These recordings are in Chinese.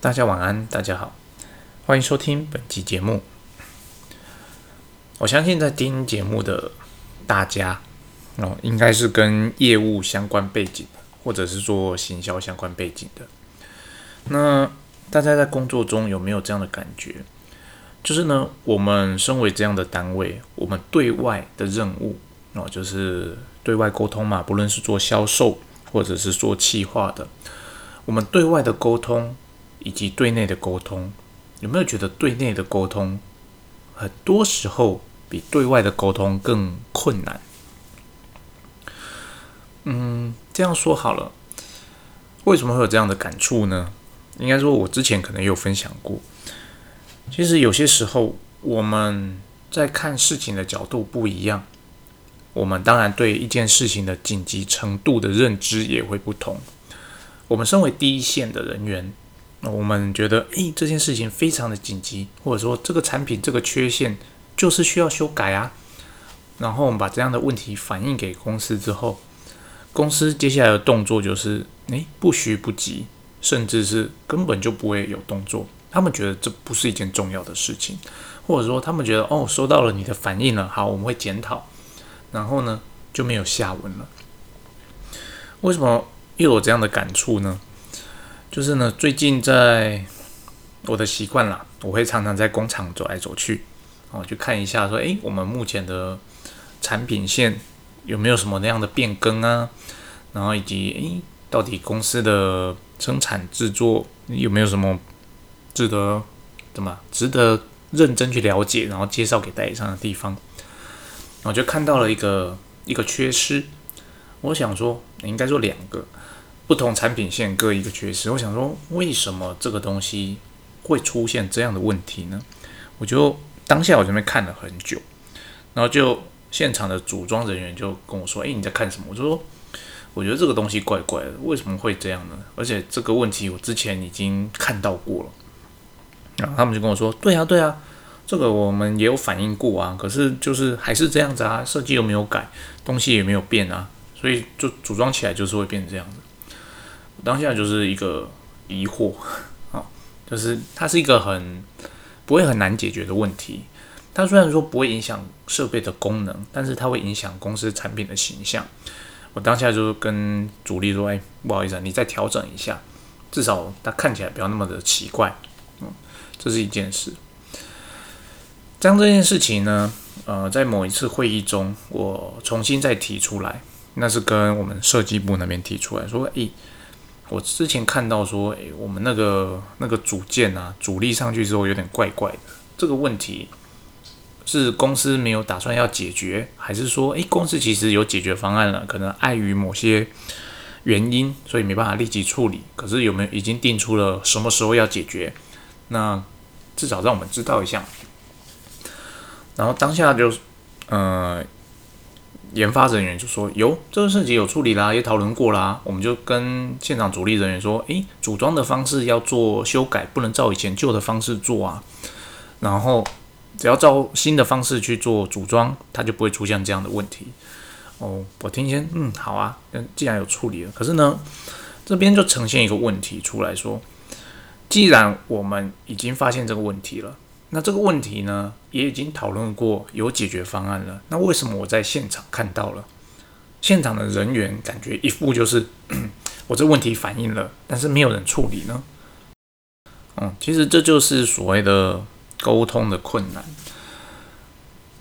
大家晚安，大家好，欢迎收听本期节目。我相信在听节目的大家哦，应该是跟业务相关背景，或者是做行销相关背景的。那大家在工作中有没有这样的感觉？就是呢，我们身为这样的单位，我们对外的任务哦，就是对外沟通嘛，不论是做销售或者是做企划的，我们对外的沟通。以及对内的沟通，有没有觉得对内的沟通很多时候比对外的沟通更困难？嗯，这样说好了，为什么会有这样的感触呢？应该说，我之前可能有分享过。其实有些时候，我们在看事情的角度不一样，我们当然对一件事情的紧急程度的认知也会不同。我们身为第一线的人员。那我们觉得，诶，这件事情非常的紧急，或者说这个产品这个缺陷就是需要修改啊。然后我们把这样的问题反映给公司之后，公司接下来的动作就是，诶，不徐不急，甚至是根本就不会有动作。他们觉得这不是一件重要的事情，或者说他们觉得，哦，收到了你的反应了，好，我们会检讨。然后呢，就没有下文了。为什么又有这样的感触呢？就是呢，最近在我的习惯啦，我会常常在工厂走来走去，哦，去看一下，说，诶，我们目前的产品线有没有什么那样的变更啊？然后以及，诶，到底公司的生产制作有没有什么值得怎么值得认真去了解，然后介绍给代理商的地方？我就看到了一个一个缺失，我想说，应该说两个。不同产品线各一个缺失，我想说，为什么这个东西会出现这样的问题呢？我就当下我这边看了很久，然后就现场的组装人员就跟我说：“诶，你在看什么？”我说：“我觉得这个东西怪怪的，为什么会这样呢？而且这个问题我之前已经看到过了。”然后他们就跟我说：“对啊，对啊，这个我们也有反映过啊，可是就是还是这样子啊，设计又没有改，东西也没有变啊，所以就组装起来就是会变成这样子。”当下就是一个疑惑，啊，就是它是一个很不会很难解决的问题。它虽然说不会影响设备的功能，但是它会影响公司产品的形象。我当下就跟主力说：“哎，不好意思，你再调整一下，至少它看起来不要那么的奇怪。”嗯，这是一件事。将这件事情呢，呃，在某一次会议中，我重新再提出来，那是跟我们设计部那边提出来说：“诶。我之前看到说，诶，我们那个那个组件啊，主力上去之后有点怪怪的。这个问题是公司没有打算要解决，还是说，诶，公司其实有解决方案了，可能碍于某些原因，所以没办法立即处理。可是有没有已经定出了什么时候要解决？那至少让我们知道一下。然后当下就，呃。研发人员就说：“有这个事情有处理啦，也讨论过啦。我们就跟现场主力人员说：，诶，组装的方式要做修改，不能照以前旧的方式做啊。然后只要照新的方式去做组装，它就不会出现这样的问题。哦，我听先，嗯，好啊。那既然有处理了，可是呢，这边就呈现一个问题出来说：，既然我们已经发现这个问题了。”那这个问题呢，也已经讨论过，有解决方案了。那为什么我在现场看到了，现场的人员感觉一副就是 我这问题反映了，但是没有人处理呢？嗯，其实这就是所谓的沟通的困难。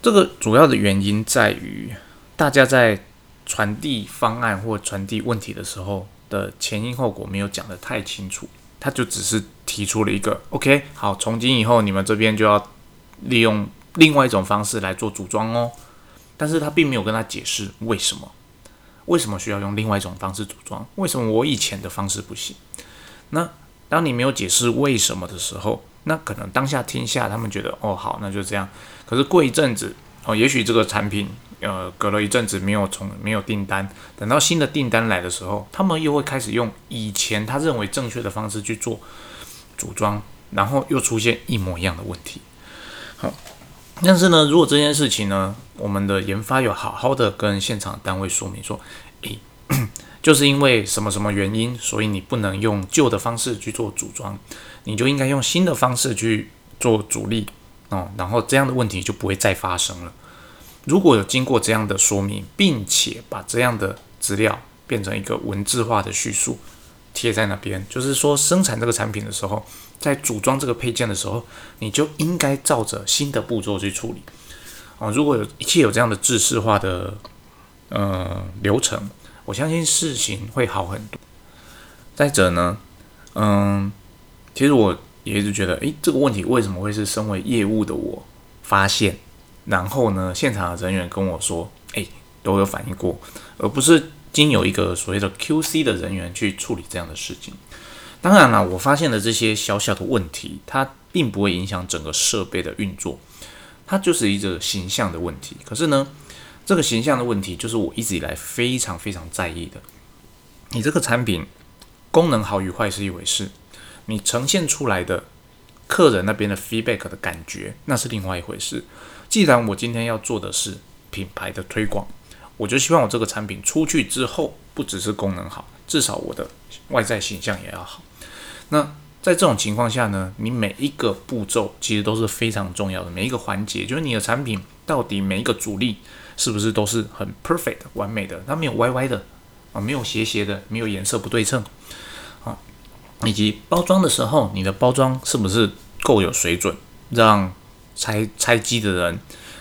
这个主要的原因在于，大家在传递方案或传递问题的时候的前因后果没有讲得太清楚。他就只是提出了一个 OK，好，从今以后你们这边就要利用另外一种方式来做组装哦。但是他并没有跟他解释为什么，为什么需要用另外一种方式组装？为什么我以前的方式不行？那当你没有解释为什么的时候，那可能当下听下他们觉得哦好，那就这样。可是过一阵子哦，也许这个产品。呃，隔了一阵子没有从没有订单，等到新的订单来的时候，他们又会开始用以前他认为正确的方式去做组装，然后又出现一模一样的问题。好，但是呢，如果这件事情呢，我们的研发有好好的跟现场单位说明说，诶，就是因为什么什么原因，所以你不能用旧的方式去做组装，你就应该用新的方式去做主力哦，然后这样的问题就不会再发生了。如果有经过这样的说明，并且把这样的资料变成一个文字化的叙述贴在那边，就是说生产这个产品的时候，在组装这个配件的时候，你就应该照着新的步骤去处理哦。如果有一切有这样的制式化的呃流程。我相信事情会好很多。再者呢，嗯，其实我也一直觉得，诶，这个问题为什么会是身为业务的我发现？然后呢，现场的人员跟我说，诶，都有反映过，而不是经有一个所谓的 QC 的人员去处理这样的事情。当然了，我发现的这些小小的问题，它并不会影响整个设备的运作，它就是一个形象的问题。可是呢？这个形象的问题，就是我一直以来非常非常在意的。你这个产品功能好与坏是一回事，你呈现出来的客人那边的 feedback 的感觉，那是另外一回事。既然我今天要做的是品牌的推广，我就希望我这个产品出去之后，不只是功能好，至少我的外在形象也要好。那在这种情况下呢，你每一个步骤其实都是非常重要的，每一个环节，就是你的产品到底每一个主力。是不是都是很 perfect 完美的？它没有歪歪的啊，没有斜斜的，没有颜色不对称啊，以及包装的时候，你的包装是不是够有水准，让拆拆机的人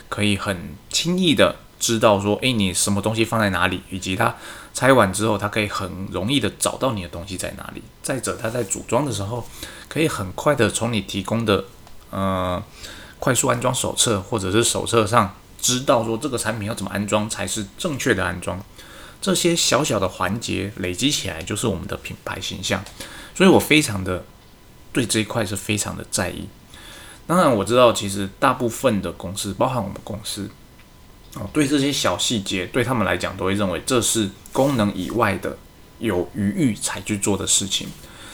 可以很轻易的知道说，诶，你什么东西放在哪里，以及他拆完之后，他可以很容易的找到你的东西在哪里。再者，他在组装的时候，可以很快的从你提供的呃快速安装手册或者是手册上。知道说这个产品要怎么安装才是正确的安装，这些小小的环节累积起来就是我们的品牌形象，所以我非常的对这一块是非常的在意。当然我知道，其实大部分的公司，包含我们公司，哦，对这些小细节，对他们来讲都会认为这是功能以外的有余裕才去做的事情。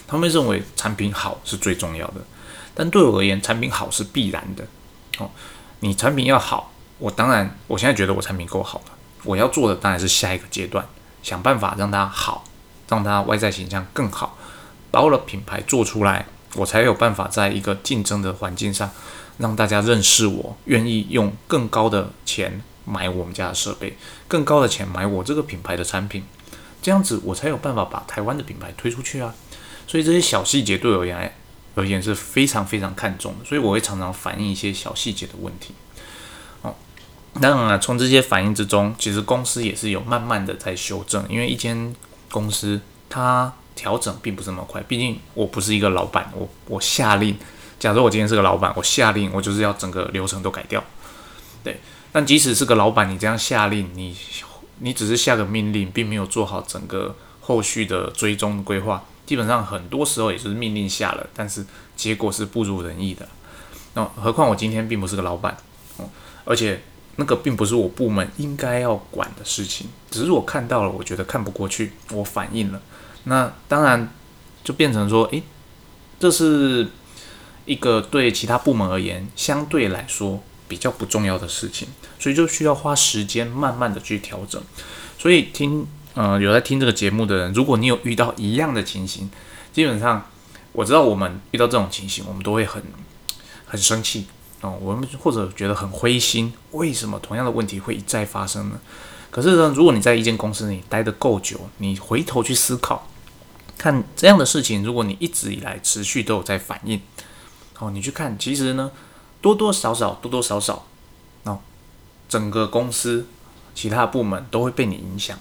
他们认为产品好是最重要的，但对我而言，产品好是必然的。哦，你产品要好。我当然，我现在觉得我产品够好了。我要做的当然是下一个阶段，想办法让它好，让它外在形象更好，把我的品牌做出来，我才有办法在一个竞争的环境上，让大家认识我，愿意用更高的钱买我们家的设备，更高的钱买我这个品牌的产品，这样子我才有办法把台湾的品牌推出去啊。所以这些小细节对我而言而言是非常非常看重的，所以我会常常反映一些小细节的问题。哦当然了，从这些反应之中，其实公司也是有慢慢的在修正。因为一间公司它调整并不是那么快，毕竟我不是一个老板，我我下令，假如我今天是个老板，我下令，我就是要整个流程都改掉。对，但即使是个老板，你这样下令，你你只是下个命令，并没有做好整个后续的追踪规划，基本上很多时候也就是命令下了，但是结果是不如人意的。那何况我今天并不是个老板，哦，而且。那个并不是我部门应该要管的事情，只是我看到了，我觉得看不过去，我反映了。那当然就变成说，诶，这是一个对其他部门而言相对来说比较不重要的事情，所以就需要花时间慢慢的去调整。所以听，呃，有在听这个节目的人，如果你有遇到一样的情形，基本上我知道我们遇到这种情形，我们都会很很生气。哦，我们或者觉得很灰心，为什么同样的问题会一再发生呢？可是呢，如果你在一间公司里待得够久，你回头去思考，看这样的事情，如果你一直以来持续都有在反应，哦，你去看，其实呢，多多少少，多多少少，哦，整个公司其他部门都会被你影响。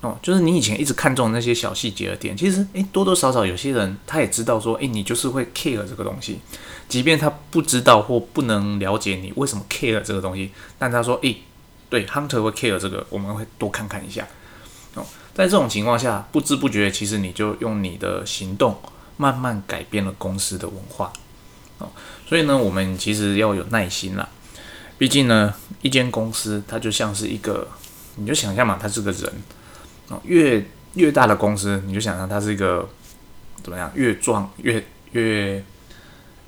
哦，就是你以前一直看中那些小细节的点，其实诶，多多少少有些人他也知道说，诶，你就是会 care 这个东西，即便他不知道或不能了解你为什么 care 这个东西，但他说，诶，对，Hunter 会 care 这个，我们会多看看一下。哦，在这种情况下，不知不觉其实你就用你的行动慢慢改变了公司的文化。哦，所以呢，我们其实要有耐心啦，毕竟呢，一间公司它就像是一个，你就想象嘛，它是个人。越越大的公司，你就想象它是一个怎么样？越壮越越，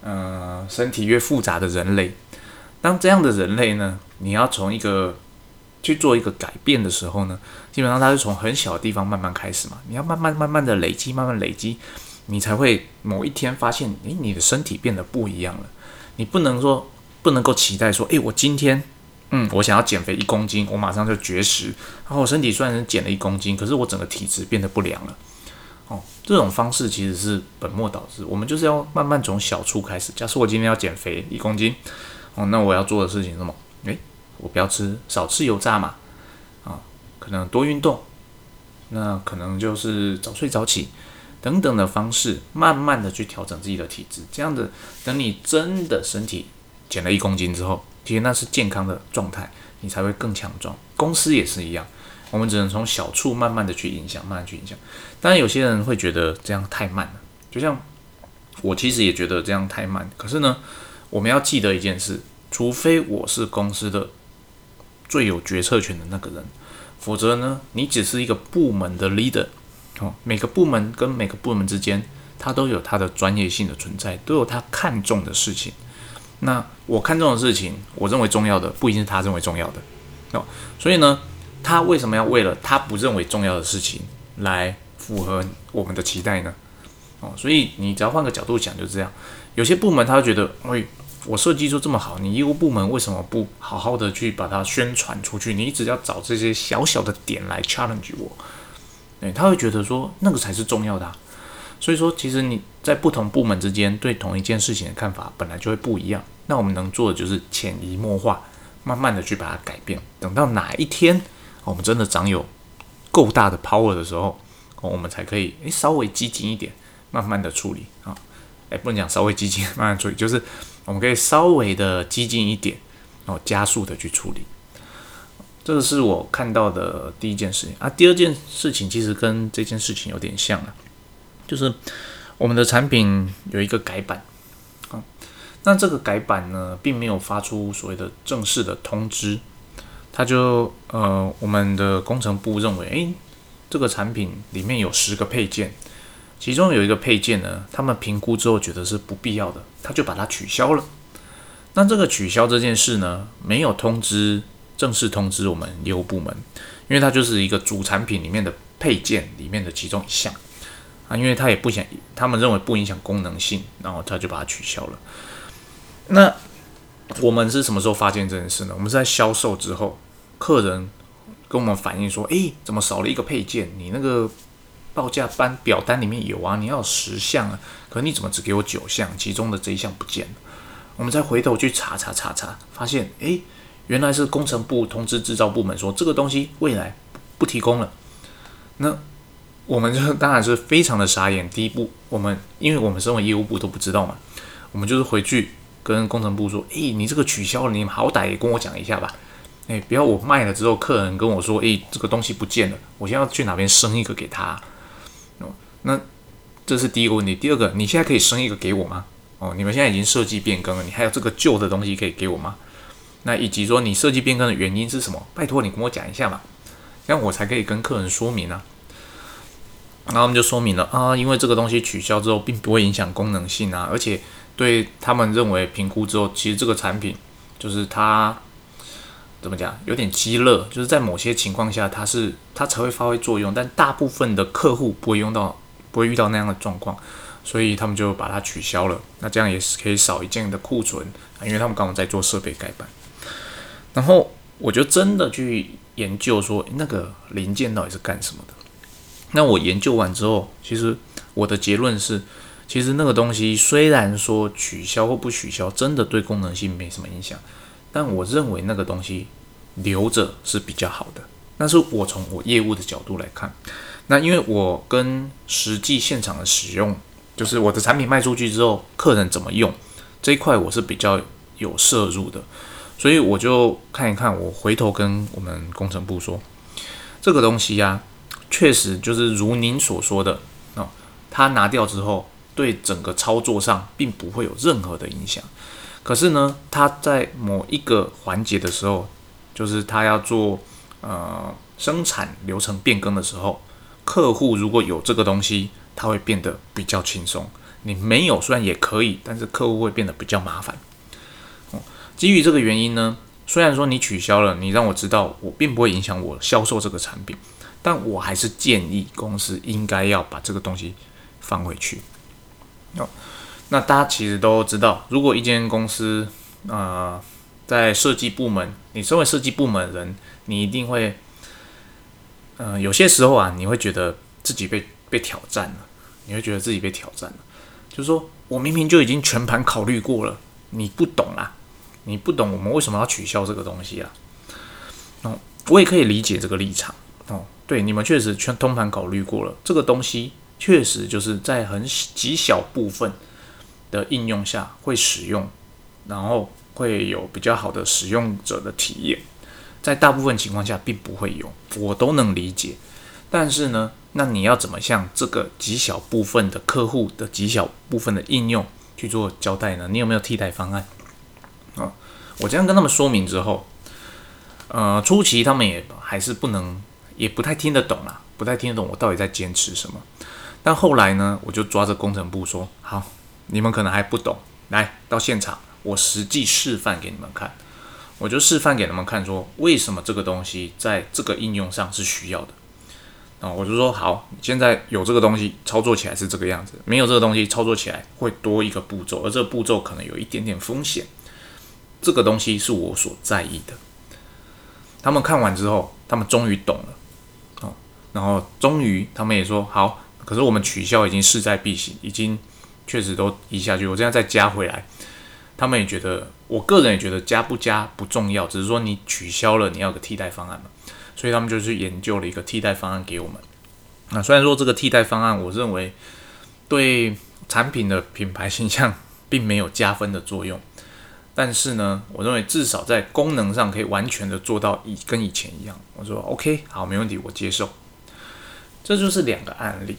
呃，身体越复杂的人类。当这样的人类呢，你要从一个去做一个改变的时候呢，基本上它是从很小的地方慢慢开始嘛。你要慢慢慢慢的累积，慢慢累积，你才会某一天发现，诶，你的身体变得不一样了。你不能说不能够期待说，诶，我今天，嗯，我想要减肥一公斤，我马上就绝食，然后我身体虽然减了一公斤，可是我整个体质变得不良了。哦，这种方式其实是本末倒置。我们就是要慢慢从小处开始。假设我今天要减肥一公斤，哦，那我要做的事情是什么？诶，我不要吃，少吃油炸嘛。啊，可能多运动，那可能就是早睡早起等等的方式，慢慢的去调整自己的体质。这样子，等你真的身体减了一公斤之后，其实那是健康的状态，你才会更强壮。公司也是一样。我们只能从小处慢慢的去影响，慢慢去影响。当然，有些人会觉得这样太慢了。就像我其实也觉得这样太慢。可是呢，我们要记得一件事：除非我是公司的最有决策权的那个人，否则呢，你只是一个部门的 leader。哦，每个部门跟每个部门之间，它都有它的专业性的存在，都有他看重的事情。那我看重的事情，我认为重要的，不一定是他认为重要的。哦，所以呢。他为什么要为了他不认为重要的事情来符合我们的期待呢？哦，所以你只要换个角度讲，就这样。有些部门他会觉得，喂，我设计就这么好，你业务部门为什么不好好的去把它宣传出去？你一直要找这些小小的点来 challenge 我，对，他会觉得说那个才是重要的。所以说，其实你在不同部门之间对同一件事情的看法本来就会不一样。那我们能做的就是潜移默化，慢慢的去把它改变。等到哪一天。我们真的长有够大的 power 的时候，我们才可以诶稍微激进一点，慢慢的处理啊，诶不能讲稍微激进，慢慢处理，就是我们可以稍微的激进一点，然后加速的去处理。这个是我看到的第一件事情啊。第二件事情其实跟这件事情有点像啊，就是我们的产品有一个改版啊，那这个改版呢，并没有发出所谓的正式的通知。他就呃，我们的工程部认为，诶，这个产品里面有十个配件，其中有一个配件呢，他们评估之后觉得是不必要的，他就把它取消了。那这个取消这件事呢，没有通知正式通知我们业务部门，因为它就是一个主产品里面的配件里面的其中一项啊，因为他也不想，他们认为不影响功能性，然后他就把它取消了。那我们是什么时候发现这件事呢？我们是在销售之后，客人跟我们反映说：“诶，怎么少了一个配件？你那个报价单表单里面有啊，你要十项啊，可你怎么只给我九项？其中的这一项不见了。”我们再回头去查查查查，发现诶，原来是工程部通知制造部门说这个东西未来不提供了。那我们就当然是非常的傻眼。第一步，我们因为我们身为业务部都不知道嘛，我们就是回去。跟工程部说：“诶，你这个取消了，你好歹也跟我讲一下吧。诶，不要我卖了之后，客人跟我说：诶，这个东西不见了，我现在要去哪边生一个给他？哦，那这是第一个问题。第二个，你现在可以生一个给我吗？哦，你们现在已经设计变更了，你还有这个旧的东西可以给我吗？那以及说你设计变更的原因是什么？拜托你跟我讲一下嘛，这样我才可以跟客人说明啊。然后我们就说明了啊，因为这个东西取消之后，并不会影响功能性啊，而且。”对他们认为评估之后，其实这个产品就是它怎么讲，有点鸡肋，就是在某些情况下它是它才会发挥作用，但大部分的客户不会用到，不会遇到那样的状况，所以他们就把它取消了。那这样也是可以少一件的库存啊，因为他们刚好在做设备改版。然后我就真的去研究说那个零件到底是干什么的。那我研究完之后，其实我的结论是。其实那个东西虽然说取消或不取消，真的对功能性没什么影响，但我认为那个东西留着是比较好的。那是我从我业务的角度来看，那因为我跟实际现场的使用，就是我的产品卖出去之后，客人怎么用这一块，我是比较有摄入的，所以我就看一看，我回头跟我们工程部说，这个东西呀，确实就是如您所说的哦，它拿掉之后。对整个操作上并不会有任何的影响，可是呢，他在某一个环节的时候，就是他要做呃生产流程变更的时候，客户如果有这个东西，他会变得比较轻松。你没有虽然也可以，但是客户会变得比较麻烦。哦，基于这个原因呢，虽然说你取消了，你让我知道我并不会影响我销售这个产品，但我还是建议公司应该要把这个东西放回去。哦，那大家其实都知道，如果一间公司呃在设计部门，你身为设计部门的人，你一定会，嗯，有些时候啊，你会觉得自己被被挑战了，你会觉得自己被挑战了，就是说我明明就已经全盘考虑过了，你不懂啦。你不懂我们为什么要取消这个东西啊？哦，我也可以理解这个立场哦。对，你们确实全通盘考虑过了，这个东西确实就是在很极小部分的应用下会使用，然后会有比较好的使用者的体验，在大部分情况下并不会有，我都能理解。但是呢，那你要怎么向这个极小部分的客户的极小部分的应用去做交代呢？你有没有替代方案？啊，我这样跟他们说明之后，呃，初期他们也还是不能，也不太听得懂啦，不太听得懂我到底在坚持什么。但后来呢，我就抓着工程部说：“好，你们可能还不懂，来到现场，我实际示范给你们看。”我就示范给他们看，说为什么这个东西在这个应用上是需要的。啊，我就说好，现在有这个东西，操作起来是这个样子；没有这个东西，操作起来会多一个步骤，而这个步骤可能有一点点风险。这个东西是我所在意的。他们看完之后，他们终于懂了，然后终于他们也说好，可是我们取消已经势在必行，已经确实都移下去，我现在再加回来，他们也觉得，我个人也觉得加不加不重要，只是说你取消了，你要个替代方案嘛，所以他们就去研究了一个替代方案给我们。那虽然说这个替代方案，我认为对产品的品牌形象并没有加分的作用。但是呢，我认为至少在功能上可以完全的做到以跟以前一样。我说 OK，好，没问题，我接受。这就是两个案例。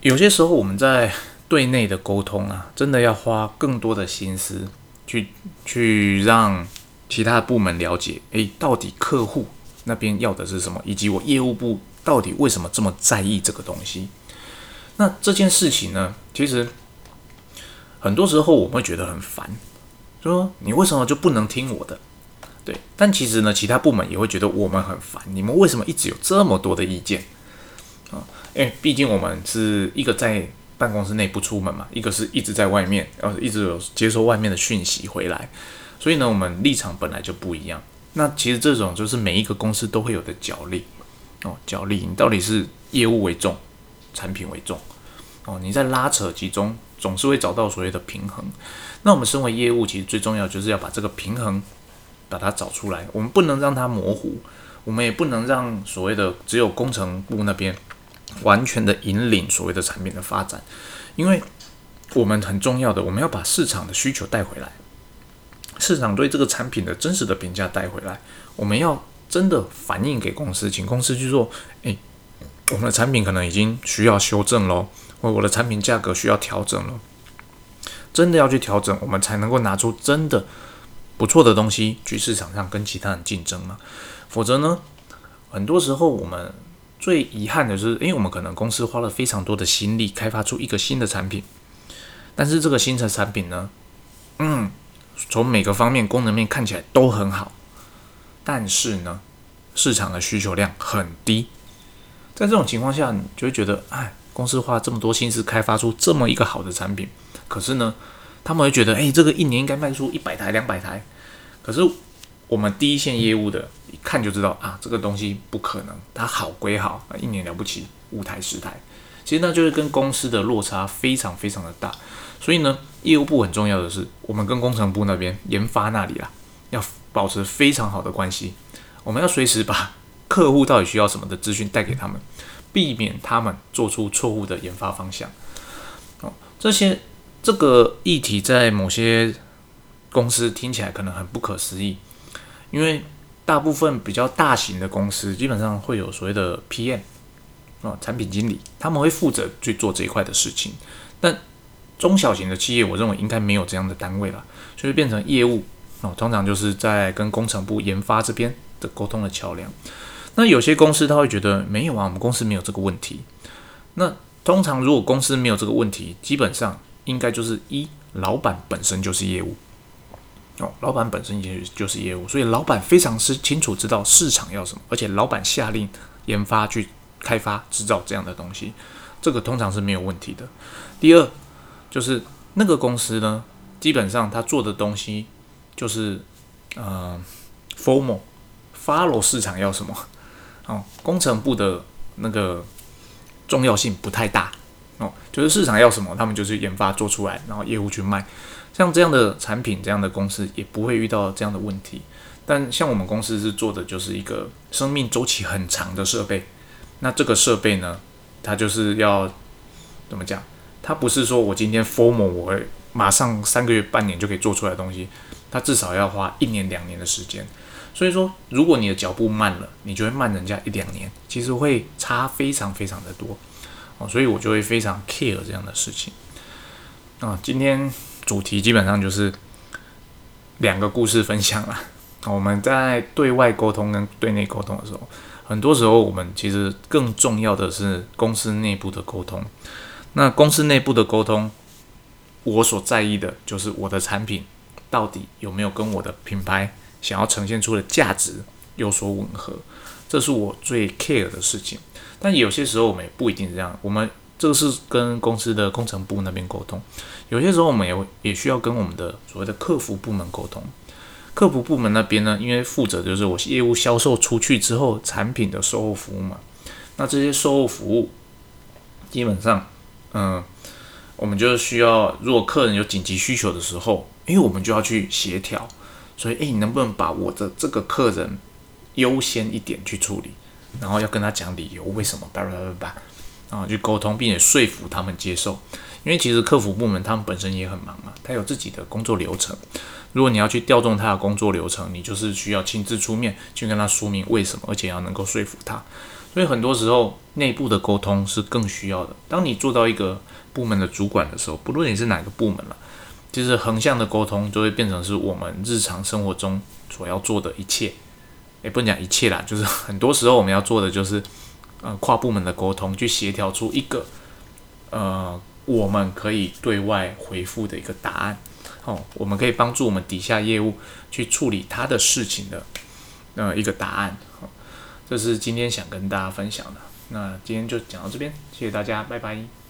有些时候我们在对内的沟通啊，真的要花更多的心思去去让其他部门了解，诶，到底客户那边要的是什么，以及我业务部到底为什么这么在意这个东西。那这件事情呢，其实。很多时候我们会觉得很烦，说你为什么就不能听我的？对，但其实呢，其他部门也会觉得我们很烦。你们为什么一直有这么多的意见啊？因为毕竟我们是一个在办公室内不出门嘛，一个是一直在外面，然后一直有接收外面的讯息回来，所以呢，我们立场本来就不一样。那其实这种就是每一个公司都会有的角力哦，角力，你到底是业务为重，产品为重哦？你在拉扯其中。总是会找到所谓的平衡。那我们身为业务，其实最重要就是要把这个平衡把它找出来。我们不能让它模糊，我们也不能让所谓的只有工程部那边完全的引领所谓的产品的发展。因为我们很重要的，我们要把市场的需求带回来，市场对这个产品的真实的评价带回来。我们要真的反映给公司，请公司去做。诶，我们的产品可能已经需要修正喽。或我的产品价格需要调整了，真的要去调整，我们才能够拿出真的不错的东西去市场上跟其他人竞争嘛。否则呢，很多时候我们最遗憾的就是，因为我们可能公司花了非常多的心力开发出一个新的产品，但是这个新的产品呢，嗯，从每个方面功能面看起来都很好，但是呢，市场的需求量很低。在这种情况下，你就会觉得，哎。公司花这么多心思开发出这么一个好的产品，可是呢，他们会觉得，哎，这个一年应该卖出一百台、两百台。可是我们第一线业务的，一看就知道啊，这个东西不可能。它好归好，一年了不起五台、十台，其实那就是跟公司的落差非常非常的大。所以呢，业务部很重要的是，我们跟工程部那边研发那里啊，要保持非常好的关系。我们要随时把客户到底需要什么的资讯带给他们。避免他们做出错误的研发方向。哦，这些这个议题在某些公司听起来可能很不可思议，因为大部分比较大型的公司基本上会有所谓的 PM 啊，产品经理，他们会负责去做这一块的事情。但中小型的企业，我认为应该没有这样的单位了，所以变成业务哦，通常就是在跟工程部研发这边的沟通的桥梁。那有些公司他会觉得没有啊，我们公司没有这个问题。那通常如果公司没有这个问题，基本上应该就是一老板本身就是业务老板本身也就是业务，所以老板非常是清楚知道市场要什么，而且老板下令研发去开发制造这样的东西，这个通常是没有问题的。第二就是那个公司呢，基本上他做的东西就是呃，formal follow 市场要什么哦，工程部的那个重要性不太大哦，就是市场要什么，他们就去研发做出来，然后业务去卖。像这样的产品，这样的公司也不会遇到这样的问题。但像我们公司是做的就是一个生命周期很长的设备。那这个设备呢，它就是要怎么讲？它不是说我今天 formal 我马上三个月、半年就可以做出来的东西，它至少要花一年、两年的时间。所以说，如果你的脚步慢了，你就会慢人家一两年，其实会差非常非常的多哦。所以我就会非常 care 这样的事情啊。今天。主题基本上就是两个故事分享啦。我们在对外沟通跟对内沟通的时候，很多时候我们其实更重要的是公司内部的沟通。那公司内部的沟通，我所在意的就是我的产品到底有没有跟我的品牌想要呈现出的价值有所吻合，这是我最 care 的事情。但有些时候我们也不一定这样，我们。这个是跟公司的工程部那边沟通，有些时候我们也也需要跟我们的所谓的客服部门沟通。客服部门那边呢，因为负责就是我业务销售出去之后产品的售后服务嘛，那这些售后服务基本上，嗯，我们就需要，如果客人有紧急需求的时候，因为我们就要去协调，所以，诶，你能不能把我的这个客人优先一点去处理，然后要跟他讲理由，为什么？叭叭叭叭。啊，去沟通，并且说服他们接受，因为其实客服部门他们本身也很忙嘛，他有自己的工作流程。如果你要去调动他的工作流程，你就是需要亲自出面去跟他说明为什么，而且要能够说服他。所以很多时候内部的沟通是更需要的。当你做到一个部门的主管的时候，不论你是哪个部门了，其实横向的沟通就会变成是我们日常生活中所要做的一切。也不能讲一切啦，就是很多时候我们要做的就是。呃，跨部门的沟通，去协调出一个呃，我们可以对外回复的一个答案。哦，我们可以帮助我们底下业务去处理他的事情的呃一个答案。这是今天想跟大家分享的。那今天就讲到这边，谢谢大家，拜拜。